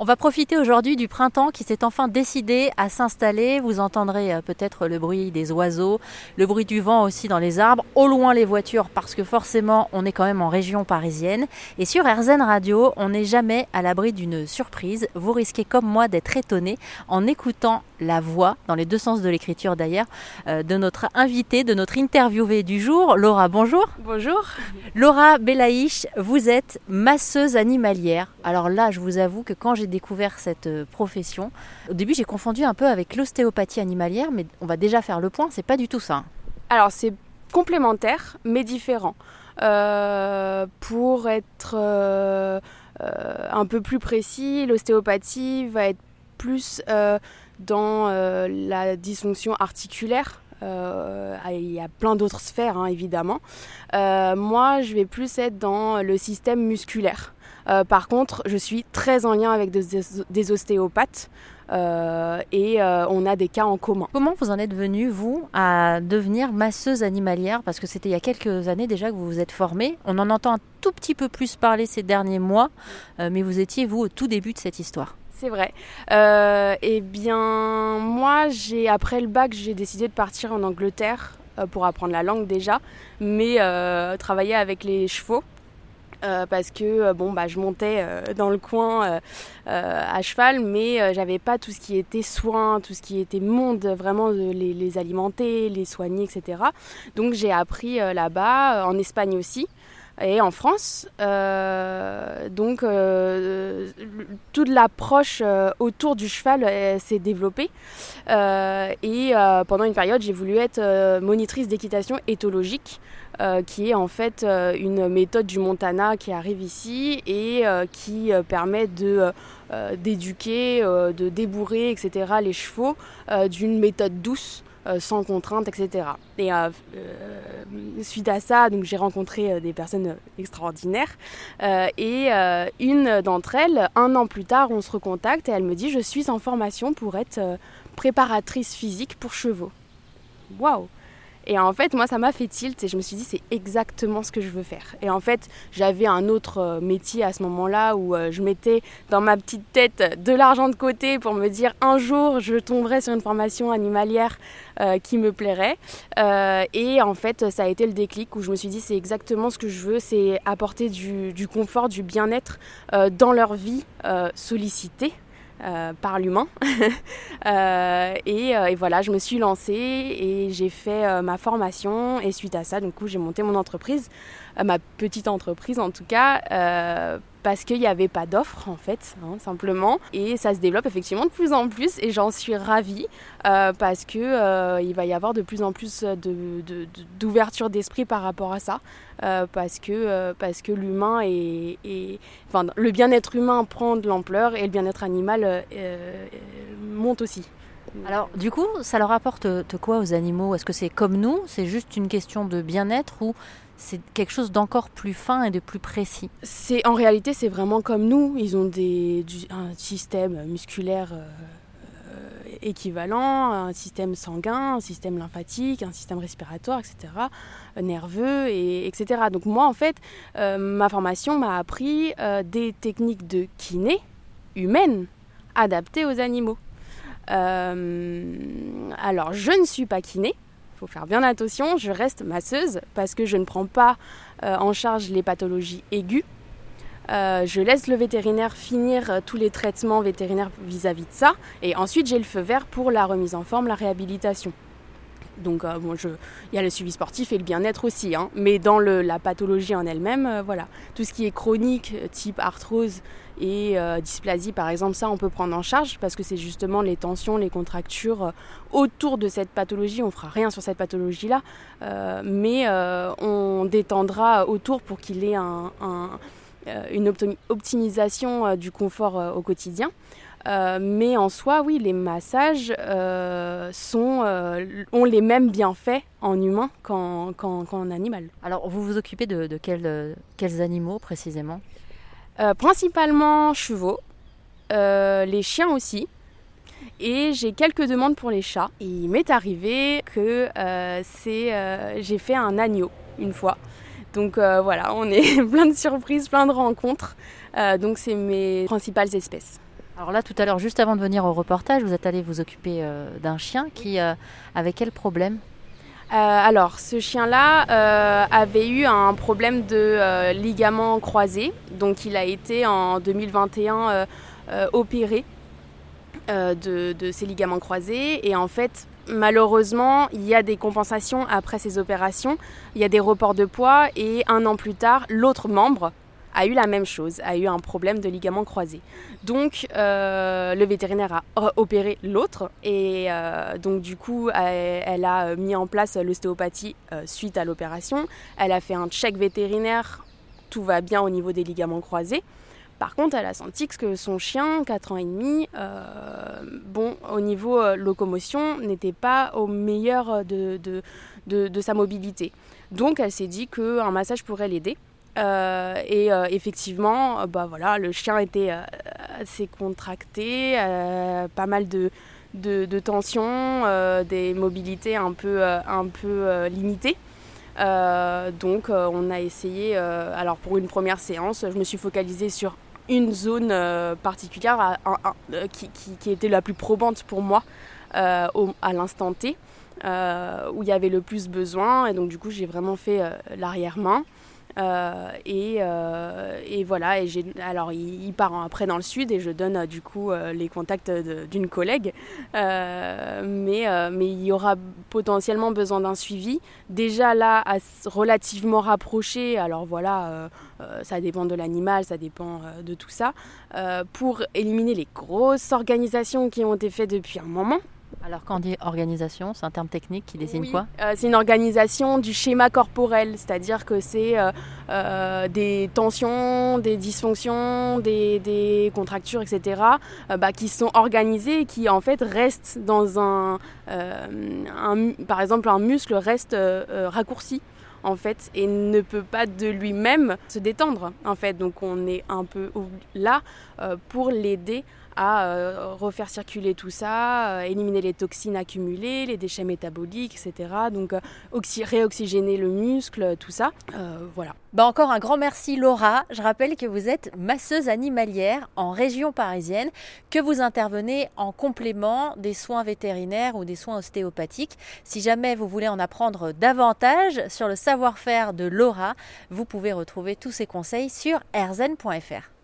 On va profiter aujourd'hui du printemps qui s'est enfin décidé à s'installer. Vous entendrez euh, peut-être le bruit des oiseaux, le bruit du vent aussi dans les arbres, au loin les voitures parce que forcément on est quand même en région parisienne. Et sur RZN Radio, on n'est jamais à l'abri d'une surprise. Vous risquez comme moi d'être étonné en écoutant la voix, dans les deux sens de l'écriture d'ailleurs, euh, de notre invitée, de notre interviewée du jour. Laura, bonjour. Bonjour. Laura Belaïch, vous êtes masseuse animalière. Alors là, je vous avoue que quand j'ai découvert cette euh, profession, au début j'ai confondu un peu avec l'ostéopathie animalière, mais on va déjà faire le point, c'est pas du tout ça. Alors c'est complémentaire, mais différent. Euh, pour être un peu plus précis, l'ostéopathie va être plus dans euh, la dysfonction articulaire. Euh, il y a plein d'autres sphères hein, évidemment. Euh, moi, je vais plus être dans le système musculaire. par contre, je suis très en lien avec des, ostéopathes. et on a des cas en commun. Comment vous en êtes venu, vous, à devenir masseuse animalière? Parce que c'était il y a quelques années déjà que vous vous êtes formée. On en entend un tout petit peu plus parler ces derniers mois, mais vous étiez, vous, au tout début de cette histoire. C'est vrai. Euh, eh bien, moi, après le bac, j'ai décidé de partir en Angleterre euh, pour apprendre la langue déjà, mais euh, travailler avec les chevaux. parce que bon bah je montais dans le coin à cheval mais j'avais pas tout ce qui était soins tout ce qui était monde vraiment les, les alimenter les soigner etc donc j'ai appris là-bas en Espagne aussi et en France. Euh, donc euh, toute l'approche euh, autour du cheval s'est développée. et pendant une période, j'ai voulu être monitrice d'équitation éthologique. qui est en fait une méthode du Montana qui arrive ici et qui permet de d'éduquer, de débourrer, etc. les chevaux d'une méthode douce sans contrainte, etc. Et euh, euh, suite à ça, donc j'ai rencontré des personnes extraordinaires et une d'entre elles, un an plus tard, on se recontacte et elle me dit je suis en formation pour être préparatrice physique pour chevaux. Waouh et en fait, moi, ça m'a fait tilt et je me suis dit, c'est exactement ce que je veux faire. Et en fait, j'avais un autre euh, métier à ce moment-là où euh, je mettais dans ma petite tête de l'argent de côté pour me dire un jour, je tomberai sur une formation animalière euh, qui me plairait. et en fait, ça a été le déclic où je me suis dit, c'est exactement ce que je veux, c'est apporter du, du confort, du bien-être dans leur vie sollicitée euh, par l'humain. Euh, euh, et, voilà, je me suis lancée et j'ai fait ma formation. Et suite à ça, du coup, j'ai monté mon entreprise, ma petite entreprise en tout cas, parce qu'il n'y avait pas d'offres en fait, hein, simplement. Et ça se développe effectivement de plus en plus et j'en suis ravie parce que il va y avoir de plus en plus d'ouverture d'esprit par rapport à ça. parce que, parce que l'humain est, Enfin, le bien-être humain prend de l'ampleur et le bien-être animal euh, monte aussi. Alors, du coup, ça leur apporte quoi aux animaux? Est-ce que c'est comme nous? C'est juste une question de bien-être ou c'est quelque chose d'encore plus fin et de plus précis C'est En réalité, c'est vraiment comme nous. Ils ont des, un système musculaire euh, équivalent, un système sanguin, un système lymphatique, un système respiratoire, etc., nerveux, et, etc. Donc moi, en fait, euh, ma formation m'a appris des techniques de kiné humaine adapté aux animaux. Euh, alors, je ne suis pas kiné, faut faire bien attention, je reste masseuse parce que je ne prends pas euh, en charge les pathologies aiguës. Euh, je laisse le vétérinaire finir tous les traitements vétérinaires vis-à-vis de ça et ensuite j'ai le feu vert pour la remise en forme, la réhabilitation. Donc bon, il y a le suivi sportif et le bien-être aussi, hein. mais dans la pathologie en elle-même, voilà, tout ce qui est chronique, type arthrose, et euh, dysplasie, par exemple, ça, on peut prendre en charge parce que c'est justement les tensions, les contractures euh, autour de cette pathologie. On fera rien sur cette pathologie-là, euh, mais on détendra autour pour qu'il ait une optimisation du confort au quotidien. Mais en soi, oui, les massages sont, ont les mêmes bienfaits en humain qu'en, animal. Alors, vous vous occupez de, quels animaux précisément? Euh, principalement chevaux, euh, les chiens aussi. Et j'ai quelques demandes pour les chats. il m'est arrivé que euh, c'est, j'ai fait un agneau une fois. Donc voilà, on est plein de surprises, plein de rencontres. donc c'est mes principales espèces. Alors là, tout à l'heure, juste avant de venir au reportage, vous êtes allé vous occuper d'un chien qui avait quel problème? Alors, ce chien-là avait eu un problème de ligament croisé, donc il a été en 2021 opéré de, de, ses ligaments croisés. Et en fait malheureusement, il y a des compensations après ces opérations, il y a des reports de poids et un an plus tard, l'autre membre a eu la même chose, a eu un problème de ligament croisé. Donc euh, le vétérinaire a opéré l'autre et euh, donc du coup elle, a mis en place l'ostéopathie euh, suite à l'opération. Elle a fait un check vétérinaire, tout va bien au niveau des ligaments croisés. Par contre, elle a senti que son chien, 4 ans et demi, euh, bon, au niveau euh, locomotion, n'était pas au meilleur de, de, sa mobilité. Donc, elle s'est dit qu'un massage pourrait l'aider. Euh, et effectivement, bah voilà, le chien était assez contracté, pas mal de, de, tension, des mobilités un peu, un peu limitées. donc on a essayé, alors pour une première séance, je me suis focalisée sur une zone euh, particulière euh, qui, était la plus probante pour moi euh, à l'instant T, où il y avait le plus besoin. Et donc du coup, j'ai vraiment fait l'arrière-main. Euh, euh, et, voilà, et alors il, part après dans le sud et je donne euh, du coup les contacts d'une collègue. mais, mais il y aura potentiellement besoin d'un suivi. Déjà là, relativement rapproché, alors voilà, ça dépend de l'animal, ça dépend de tout ça, pour éliminer les grosses organisations qui ont été faites depuis un moment. Alors quand on dit organisation, c'est un terme technique qui désigne quoi? euh, C'est une organisation du schéma corporel, c'est-à-dire que c'est euh, euh, des tensions, des dysfonctions, des, contractures, etc., bah, qui sont organisées et qui en fait restent dans un, par exemple, un muscle reste raccourci en fait et ne peut pas de lui-même se détendre en fait donc on est un peu là pour l'aider à euh, refaire circuler tout ça, euh, éliminer les toxines accumulées, les déchets métaboliques, etc. Donc euh, réoxygéner le muscle, tout ça. voilà. Bah encore un grand merci Laura. Je rappelle que vous êtes masseuse animalière en région parisienne, que vous intervenez en complément des soins vétérinaires ou des soins ostéopathiques. Si jamais vous voulez en apprendre davantage sur le savoir-faire de Laura, vous pouvez retrouver tous ces conseils sur erzen.fr.